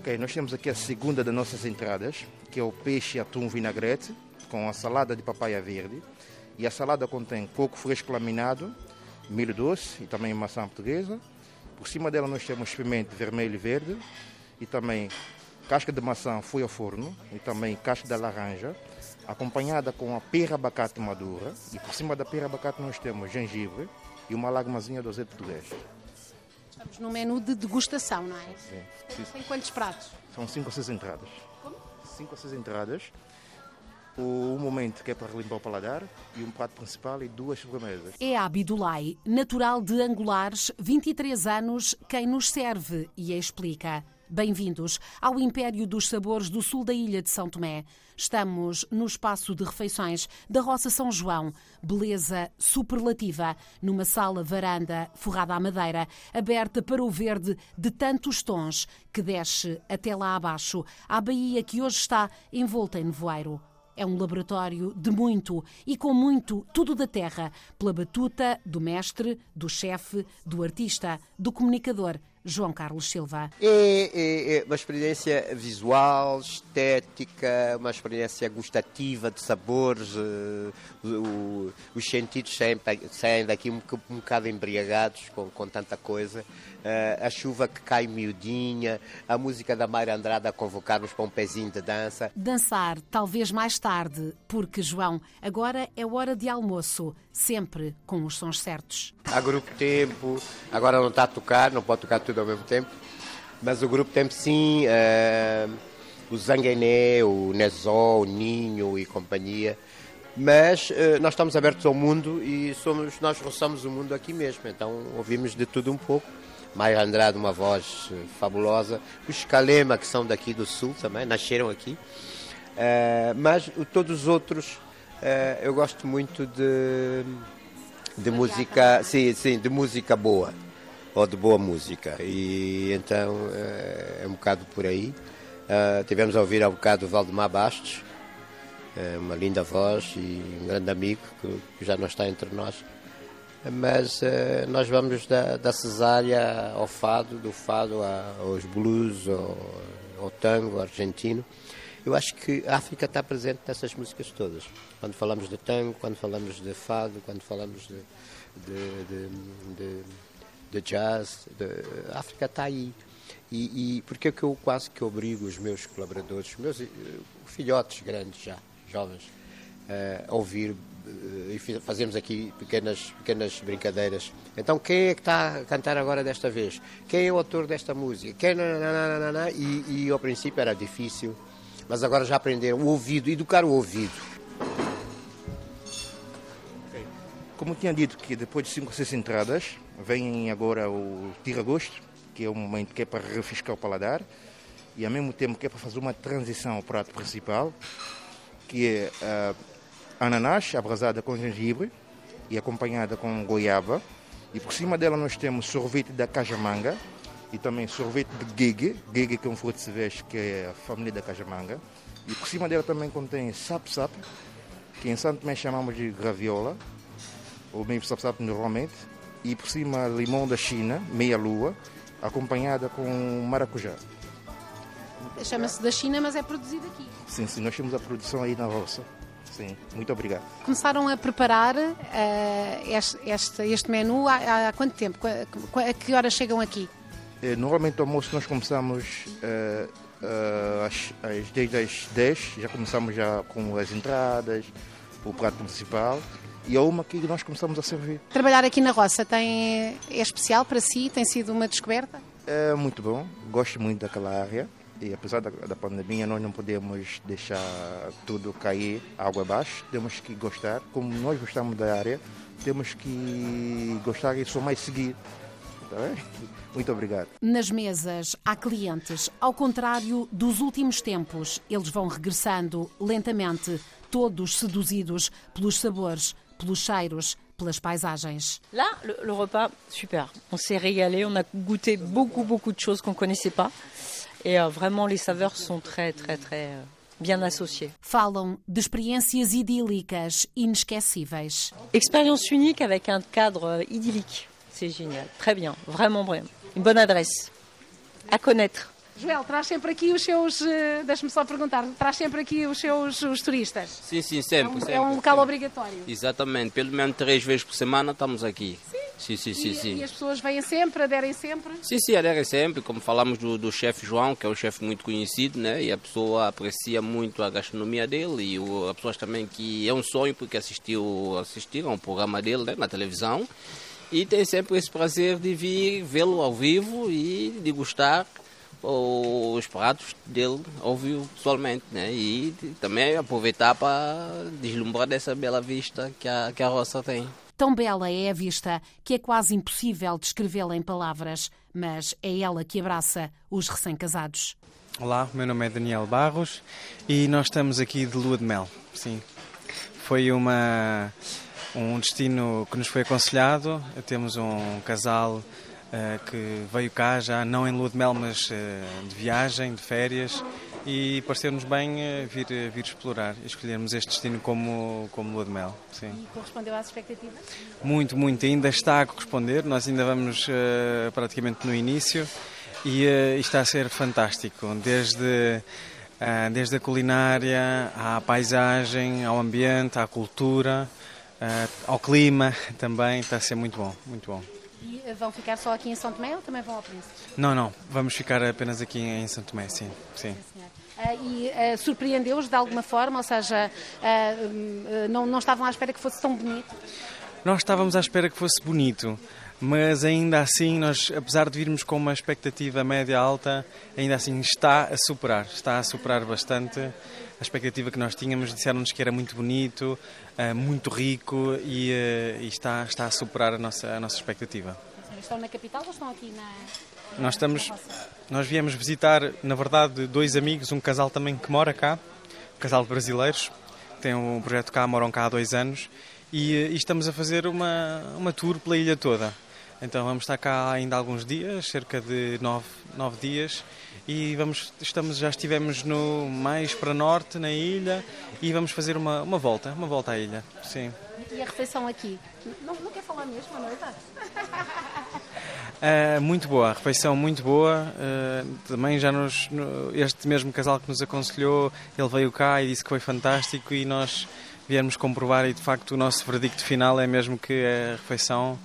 Ok, nós temos aqui a segunda das nossas entradas, que é o peixe atum vinagrete, com a salada de papaya verde. E a salada contém coco fresco laminado, milho doce e também maçã portuguesa. Por cima dela nós temos pimenta vermelho e verde e também casca de maçã foi ao forno e também casca de laranja, acompanhada com a pera abacate madura. E por cima da pera abacate nós temos gengibre e uma lagmazinha de azeite português. Estamos num menu de degustação, não é? Sim, sim. Tem quantos pratos? São cinco ou seis entradas. Como? Cinco ou seis entradas. O, um momento que é para limpar o paladar e um prato principal e duas sobremesas. É Abidulai, natural de Angulares, 23 anos, quem nos serve e explica. Bem-vindos ao Império dos Sabores do sul da ilha de São Tomé. Estamos no espaço de refeições da Roça São João. Beleza superlativa, numa sala varanda forrada à madeira, aberta para o verde de tantos tons que desce até lá abaixo, à baía que hoje está envolta em nevoeiro. É um laboratório de muito e com muito tudo da terra, pela batuta do mestre, do chefe, do artista, do comunicador João Carlos Silva. É, é, é, uma experiência visual, estética, uma experiência gustativa de sabores. Uh, o, os sentidos saem, saem daqui um, um bocado embriagados com, com tanta coisa. Uh, a chuva que cai miudinha, a música da Mayra Andrade a convocar-nos para um pezinho de dança. Dançar, talvez mais tarde, porque, João, agora é hora de almoço, sempre com os sons certos. Há grupo tempo, agora não está a tocar, não pode tocar tudo ao mesmo tempo, mas o grupo tempo sim, uh, o Zanguené, o Nezó, o Ninho e companhia. Mas uh, nós estamos abertos ao mundo e somos, nós roçamos o mundo aqui mesmo, então ouvimos de tudo um pouco. Maia Andrade, uma voz fabulosa. Os Calema, que são daqui do Sul também, nasceram aqui. Uh, mas todos os outros, uh, eu gosto muito de, de música, sim, sim, de música boa, ou de boa música. E então uh, é um bocado por aí. tivemos a ouvir há um bocado o Valdemar Bastos, uma linda voz e um grande amigo que, já não está entre nós mas uh, nós vamos da, da cesárea ao fado, do fado aos blues, ao, ao tango argentino. Eu acho que a África está presente nessas músicas todas. Quando falamos de tango, quando falamos de fado, quando falamos de, de, de, de, de jazz, a África está aí. E, e porque é que eu quase que obrigo os meus colaboradores, meus uh, filhotes grandes já, jovens, uh, a ouvir e fazemos aqui pequenas, pequenas brincadeiras. Então, quem é que está a cantar agora desta vez? Quem é o autor desta música? Quem... E, e ao princípio era difícil, mas agora já aprenderam o ouvido, educar o ouvido. Como tinha dito que depois de cinco ou seis entradas, vem agora o tira-gosto, que é um momento que é para refrescar o paladar, e ao mesmo tempo que é para fazer uma transição ao prato principal, que é uh, ananás abrasada com gengibre e acompanhada com goiaba. E por cima dela nós temos sorvete da cajamanga e também sorvete de guegue, guegue que é um fruto cevejo que é a família da cajamanga. E por cima dela também contém sap-sap, que em Santo Tomé chamamos de graviola, ou mesmo sap-sap normalmente. E por cima limão da China, meia-lua, acompanhada com maracujá. Chama-se da China, mas é produzido aqui. Sim, sim, nós temos a produção aí na roça. Sim, muito obrigado. Começaram a preparar uh, este, este, este menu há, há, quanto tempo? A que horas chegam aqui? Eh, normalmente o almoço nós começamos uh, uh, às, às, desde as 10, já começamos já com as entradas, o prato principal e a uma que nós começamos a servir. Trabalhar aqui na roça tem, é especial para si? Tem sido uma descoberta? É muito bom, gosto muito daquela área e apesar da, da, pandemia nós não podemos deixar tudo cair água abaixo, temos que gostar, como nós gostamos da área, temos que gostar e só mais seguir. Tá Muito obrigado. Nas mesas há clientes, ao contrário dos últimos tempos, eles vão regressando lentamente, todos seduzidos pelos sabores, pelos cheiros, pelas paisagens. Là, le, le repas, super. On s'est régalé, on a goûté beaucoup, beaucoup de choses qu'on connaissait pas. Et euh, vraiment, les saveurs sont très, très, très euh, bien associées. Falam d'experiências idílicas inesquecíveis. Expérience unique avec un cadre euh, idyllique. C'est génial. Très bien. Vraiment, vraiment. Une bonne adresse. À connaître. Joel, traz sempre aqui os seus. Uh, Deixa-me só perguntar, traz sempre aqui os seus os turistas? Sim, sim, sempre. É um, sempre, é um local sempre. obrigatório. Exatamente, pelo menos três vezes por semana estamos aqui. Sim. Sim, sim, sim, e, sim. e as pessoas vêm sempre, aderem sempre? Sim, sim, aderem sempre. Como falamos do, do chefe João, que é um chefe muito conhecido, né? E a pessoa aprecia muito a gastronomia dele e o, as pessoas também que é um sonho porque assistiu, assistiram ao programa dele né? na televisão e tem sempre esse prazer de vir vê-lo ao vivo e de gostar os pratos dele ao vivo pessoalmente, né? E também aproveitar para deslumbrar dessa bela vista que a, que a roça tem. Tão bela é a vista que é quase impossível descrevê-la em palavras, mas é ela que abraça os recém-casados. Olá, meu nome é Daniel Barros e nós estamos aqui de lua de mel. Sim, foi uma um destino que nos foi aconselhado. Temos um casal que veio cá já não em lua de mel, mas uh, de viagem, de férias e pareceu-nos bem uh, vir, vir explorar e escolhermos este destino como, como lua de mel. Sim. E correspondeu às expectativas? Muito, muito. Ainda está a corresponder. Nós ainda vamos praticamente no início e está a ser fantástico. Desde desde a culinária, à paisagem, ao ambiente, à cultura, ao clima também, está a ser muito bom, muito bom. E vão ficar só aqui em São Tomé ou também vão ao Príncipe? Não, não, vamos ficar apenas aqui em São Tomé, sim. sim. sim uh, e uh, surpreendeu-os de alguma forma, ou seja, uh, não, não estavam à espera que fosse tão bonito? Nós estávamos à espera que fosse bonito, mas ainda assim, nós, apesar de virmos com uma expectativa média alta, ainda assim está a superar, está a superar bastante a expectativa que nós tínhamos. Disseram-nos que era muito bonito, muito rico e, e está, está a superar a nossa, a nossa expectativa. Estão na capital ou estão aqui na. Nós estamos. Nós viemos visitar, na verdade, dois amigos, um casal também que mora cá, um casal de brasileiros, tem um projeto cá, moram cá há dois anos, e, e estamos a fazer uma, uma tour pela ilha toda. Então vamos estar cá ainda alguns dias, cerca de nove, nove dias, e vamos, estamos, já estivemos no mais para norte na ilha e vamos fazer uma, uma volta, uma volta à ilha, sim. E a refeição aqui? Não, não quer falar mesmo à noite? Uh, muito boa, a refeição muito boa. Uh, também já nos. No, este mesmo casal que nos aconselhou, ele veio cá e disse que foi fantástico e nós viemos comprovar e de facto o nosso verdicto final é mesmo que a refeição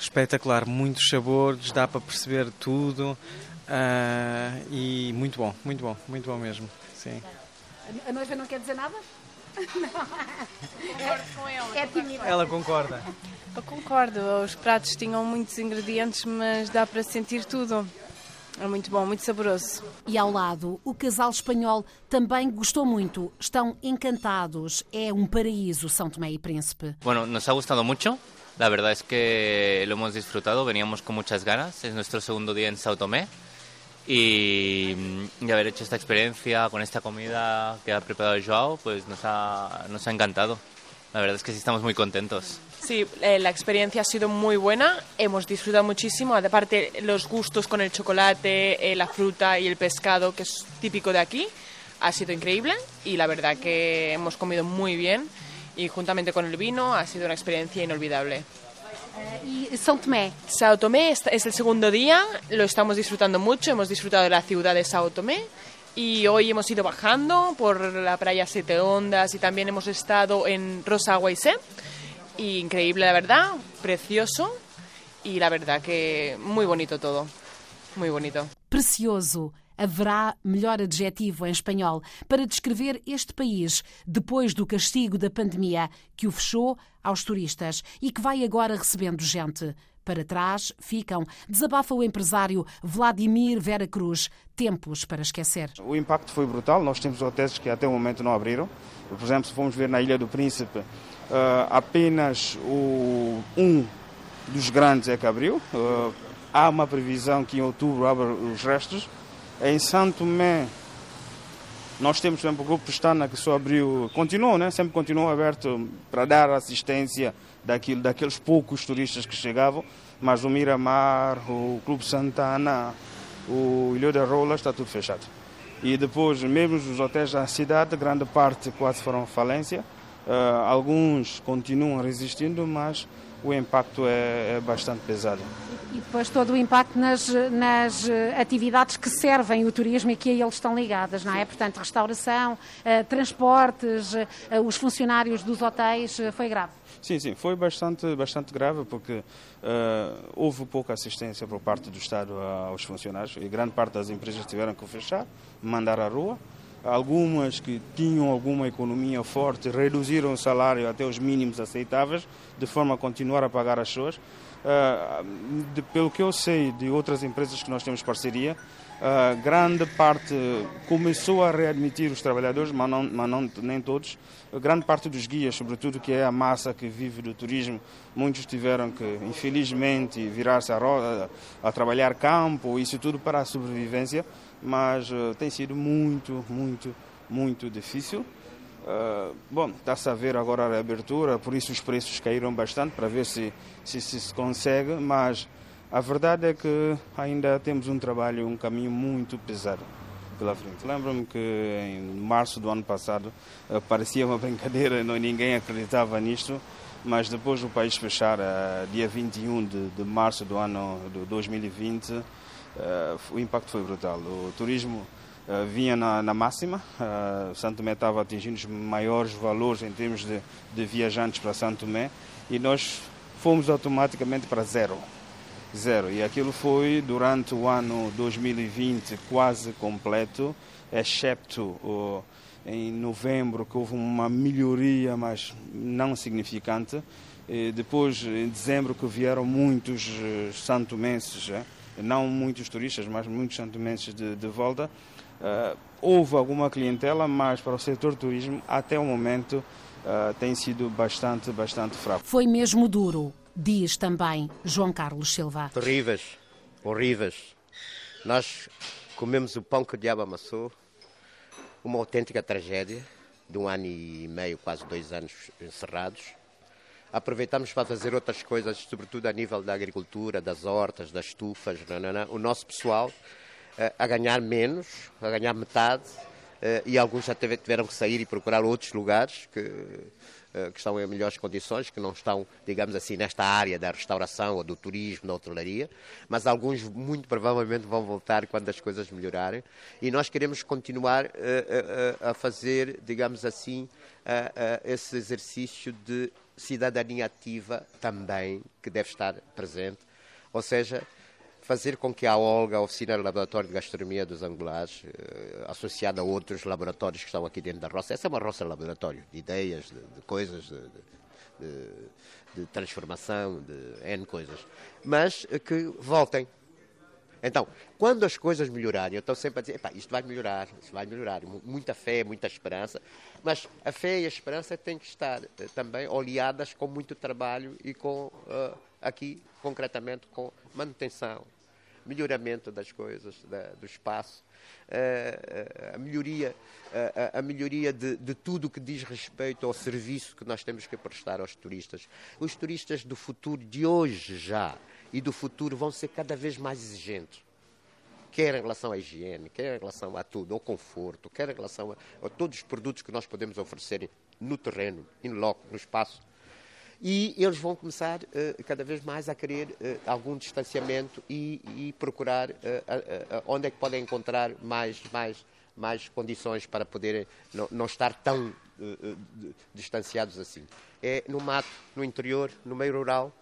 espetacular, muitos sabores, dá para perceber tudo uh, e muito bom, muito bom, muito bom mesmo. Sim. A noiva não quer dizer nada? Concordo com ela. É tímida. Ela concorda. Eu concordo, os pratos tinham muitos ingredientes, mas dá para sentir tudo. É muito bom, muito saboroso. E ao lado, o casal espanhol também gostou muito. Estão encantados. É um paraíso São Tomé e Príncipe. Bueno, nos ha gustado mucho. La verdad es que lo hemos disfrutado, veníamos con muchas ganas. Es nuestro segundo día en Sao Tomé. Y, y, haber hecho esta experiencia con esta comida que ha preparado Joao, pues nos ha, nos ha encantado. La verdad es que sí estamos muy contentos. Sí, eh, la experiencia ha sido muy buena, hemos disfrutado muchísimo, aparte los gustos con el chocolate, eh, la fruta y el pescado, que es típico de aquí, ha sido increíble y la verdad que hemos comido muy bien y juntamente con el vino ha sido una experiencia inolvidable. ¿Y Sao Tomé? Sao Tomé es el segundo día, lo estamos disfrutando mucho, hemos disfrutado de la ciudad de Sao Tomé y hoy hemos ido bajando por la playa Siete Ondas y también hemos estado en Rosa Guaisé. Y increíble, la verdad, precioso y la verdad que muy bonito todo. Muy bonito. Precioso. Haverá melhor adjetivo em espanhol para descrever este país depois do castigo da pandemia que o fechou aos turistas e que vai agora recebendo gente. Para trás ficam, desabafa o empresário Vladimir Vera Cruz, tempos para esquecer. O impacto foi brutal, nós temos hotéis que até o momento não abriram. Por exemplo, se formos ver na Ilha do Príncipe, uh, apenas o, um dos grandes é que abriu. Uh, há uma previsão que em outubro abra os restos. Em Santo Tomé, nós temos, exemplo, o Grupo Pestana que só abriu, continuou, né? sempre continuou aberto para dar assistência daquilo, daqueles poucos turistas que chegavam, mas o Miramar, o Clube Santana, o Ilha da Rola está tudo fechado. E depois, mesmo os hotéis da cidade, grande parte quase foram falência. Uh, alguns continuam resistindo, mas o impacto é, é bastante pesado. E depois todo o impacto nas, nas atividades que servem o turismo e que a eles estão ligadas, não é? Portanto, restauração, uh, transportes, uh, os funcionários dos hotéis, foi grave. Sim, sim, foi bastante, bastante grave porque uh, houve pouca assistência por parte do Estado aos funcionários e grande parte das empresas tiveram que fechar, mandar à rua. Algumas que tinham alguma economia forte reduziram o salário até os mínimos aceitáveis, de forma a continuar a pagar as suas. Uh, de, pelo que eu sei de outras empresas que nós temos parceria, uh, grande parte começou a readmitir os trabalhadores, mas, não, mas não, nem todos. grande parte dos guias, sobretudo que é a massa que vive do turismo, muitos tiveram que, infelizmente, virar-se a, a, a trabalhar campo, isso tudo para a sobrevivência mas uh, tem sido muito, muito, muito difícil. Uh, bom, está-se a ver agora a reabertura, por isso os preços caíram bastante para ver se, se, se se consegue, mas a verdade é que ainda temos um trabalho, um caminho muito pesado pela frente. Lembro-me que em março do ano passado uh, parecia uma brincadeira, não, ninguém acreditava nisto, mas depois do país fechar, uh, dia 21 de, de março do ano de 2020, uh, o impacto foi brutal. O turismo uh, vinha na, na máxima, uh, Santo Tomé estava atingindo os maiores valores em termos de, de viajantes para Santo Tomé e nós fomos automaticamente para zero. Zero. E aquilo foi durante o ano 2020 quase completo, excepto em novembro, que houve uma melhoria, mas não significante. E depois, em dezembro, que vieram muitos santomenses. Eh, não muitos turistas, mas muitos santomenses de, de volta. Uh, houve alguma clientela, mas para o setor turismo, até o momento, uh, tem sido bastante, bastante fraco. Foi mesmo duro, diz também João Carlos Silva. Terríveis, horríveis. Nós comemos o pão que o diabo amassou, uma autêntica tragédia de um ano e meio, quase dois anos encerrados aproveitamos para fazer outras coisas, sobretudo a nível da agricultura, das hortas, das estufas, não, não, não. o nosso pessoal a ganhar menos, a ganhar metade, eh, e alguns já tiveram que sair e procurar outros lugares que, eh, que estão em melhores condições, que não estão, digamos assim, nesta área da restauração ou do turismo, da hotelaria, mas alguns muito provavelmente vão voltar quando as coisas melhorarem. E nós queremos continuar a fazer, digamos assim, esse exercício de cidadania ativa também, que deve estar presente, ou seja, fazer com que a OLGA, a Oficina de Laboratório de Gastronomia dos Angulares, eh, associada a outros laboratórios que estão aqui dentro da roça, essa é uma roça laboratório, de ideias, de, de coisas, de, de, de, transformação, de N coisas, mas que voltem, então, quando as coisas melhorarem, eu estou sempre a dizer, isto vai melhorar, isto vai melhorar. Muita fé, muita esperança. Mas a fé e a esperança têm que estar eh, também oleadas com muito trabalho e com, uh, aqui, concretamente, com manutenção, melhoramento das coisas, da, do espaço, uh, a melhoria, uh, a melhoria de, de tudo o que diz respeito ao serviço que nós temos que prestar aos turistas. Os turistas do futuro, de hoje já, e do futuro vão ser cada vez mais exigentes. Quer em relação à higiene, quer em relação a tudo, ao conforto, quer em relação a, a todos os produtos que nós podemos oferecer no terreno, in loco, no espaço. E eles vão começar uh, cada vez mais a querer uh, algum distanciamento e, e procurar uh, onde é que podem encontrar mais, mais, mais condições para poderem não, não estar tão distanciados assim. É no mato, no interior, no meio rural,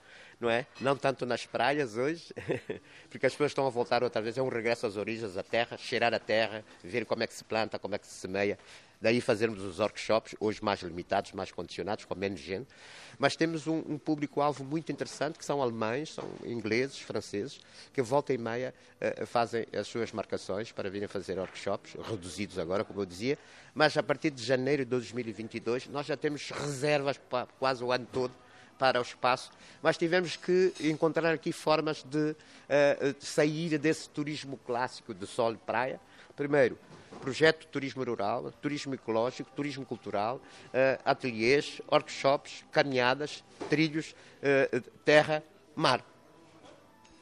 não é? Não tanto nas praias hoje, porque as pessoas estão a voltar outra vez, é um regresso às origens, à terra, cheirar a terra, ver como é que se planta, como é que se semeia. Daí fazermos os workshops, hoje mais limitados, mais condicionados, com menos gente. Mas temos um, um público-alvo muito interessante, que são alemães, são ingleses, franceses, que volta e meia uh, fazem as suas marcações para virem fazer workshops, reduzidos agora, como eu dizia. Mas a partir de janeiro de 2022, nós já temos reservas para quase o ano todo para o espaço, mas tivemos que encontrar aqui formas de, uh, sair desse turismo clássico de sol e praia. Primeiro, projeto de turismo rural, turismo ecológico, turismo cultural, uh, ateliês, workshops, caminhadas, trilhos, uh, terra, mar.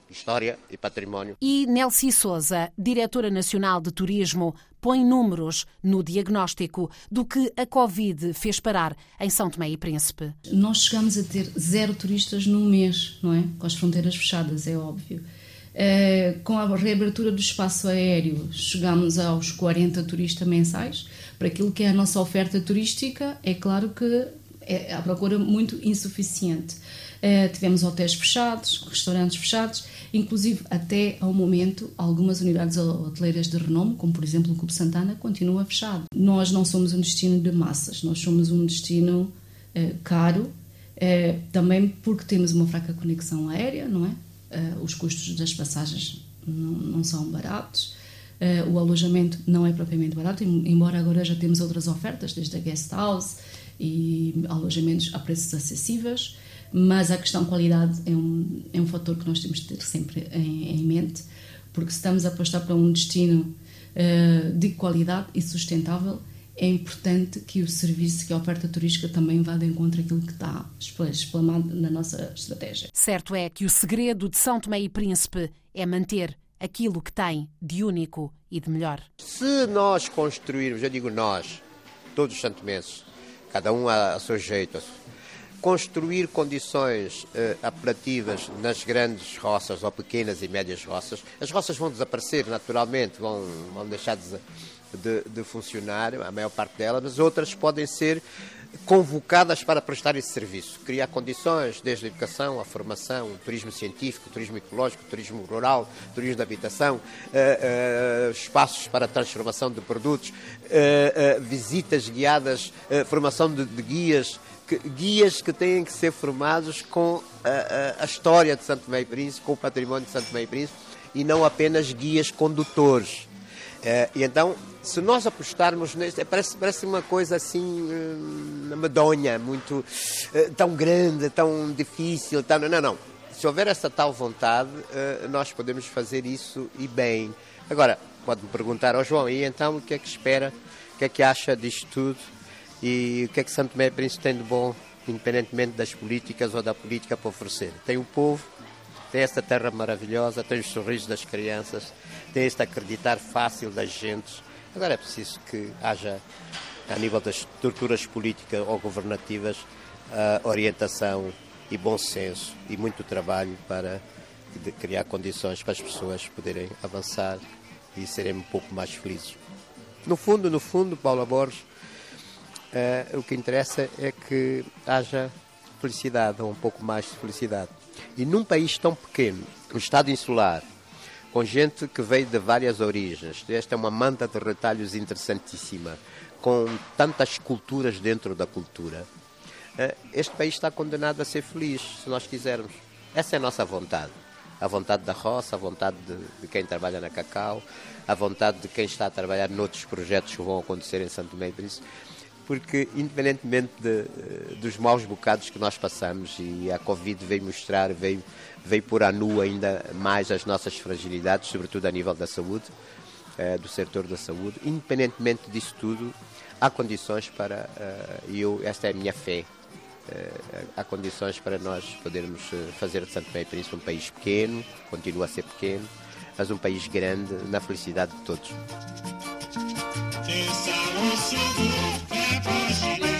história e património. E Nelci Souza, diretora nacional de turismo, põe números no diagnóstico do que a Covid fez parar em São Tomé e Príncipe. Nós chegamos a ter zero turistas num mês, não é? Com as fronteiras fechadas, é óbvio. Uh, com a reabertura do espaço aéreo, chegamos aos 40 turistas mensais. Para aquilo que é a nossa oferta turística, é claro que é a procura muito insuficiente. Uh, tivemos hotéis fechados, restaurantes fechados, inclusive até ao momento algumas unidades hoteleiras de renome, como por exemplo o Clube Santana, continua fechado. Nós não somos um destino de massas, nós somos um destino uh, caro, também porque temos uma fraca conexão aérea, não é? Os custos das passagens não, não são baratos. o alojamento não é propriamente barato, embora agora já temos outras ofertas, desde a guest house e alojamentos a preços acessíveis mas a questão qualidade é um, é um fator que nós temos de ter sempre em, em mente, porque se estamos a apostar para um destino uh, de qualidade e sustentável, é importante que o serviço, que a oferta turística também vá de encontro àquilo que está explamado na nossa estratégia. Certo é que o segredo de São Tomé e Príncipe é manter aquilo que tem de único e de melhor. Se nós construirmos, eu digo nós, todos os santomenses, cada um a, a seu jeito, construir condições uh, apelativas nas grandes roças ou pequenas e médias roças. As roças vão desaparecer naturalmente, vão, vão deixar de, de, de funcionar, a maior parte delas, mas outras podem ser convocadas para prestar esse serviço, criar condições, desde a educação, a formação, o turismo científico, o turismo ecológico, o turismo rural, o turismo de habitação, uh, uh, espaços para transformação de produtos, uh, visitas guiadas, formação de, de guias, que, guias que têm que ser formados com a, a, história de Santo e Príncipe, com o património de Santo e Príncipe, e não apenas guias condutores. E então, se nós apostarmos neste, parece, parece uma coisa assim hum, medonha, muito uh, tão grande, tão difícil, tão, não, não. Se houver essa tal vontade, uh, nós podemos fazer isso e bem. Agora, pode-me perguntar ao oh, João, e então o que é que espera, o que é que acha disto tudo? E o que é que Santo Tomé Príncipe tem de bom, independentemente das políticas ou da política para oferecer? Tem o povo, tem esta terra maravilhosa, tem os sorrisos das crianças, tem este acreditar fácil das gentes. Agora é preciso que haja, a nível das estruturas políticas ou governativas, orientação e bom senso e muito trabalho para criar condições para as pessoas poderem avançar e serem um pouco mais felizes. No fundo, no fundo, Paula Borges, uh, o que interessa é que haja felicidade, ou um pouco mais de felicidade. E num país tão pequeno, um Estado insular, com gente que veio de várias origens, esta é uma manta de retalhos interessantíssima, com tantas culturas dentro da cultura, uh, este país está condenado a ser feliz, se nós quisermos. Essa é a nossa vontade. A vontade da roça, a vontade de, de quem trabalha na Cacau, a vontade de quem está a trabalhar noutros projetos que vão acontecer em Santo Meio. Isso, porque independentemente de, eh, dos maus bocados que nós passamos e a Covid veio mostrar, veio, veio pôr à nu ainda mais as nossas fragilidades, sobretudo a nível da saúde, eh, do setor da saúde, independentemente disso tudo, há condições para, eh, e eu, esta é a minha fé, há condições para nós podermos fazer de Santo Meio Príncipe um país pequeno, continua a ser pequeno, mas um país grande na felicidade de todos. Yes, I want to go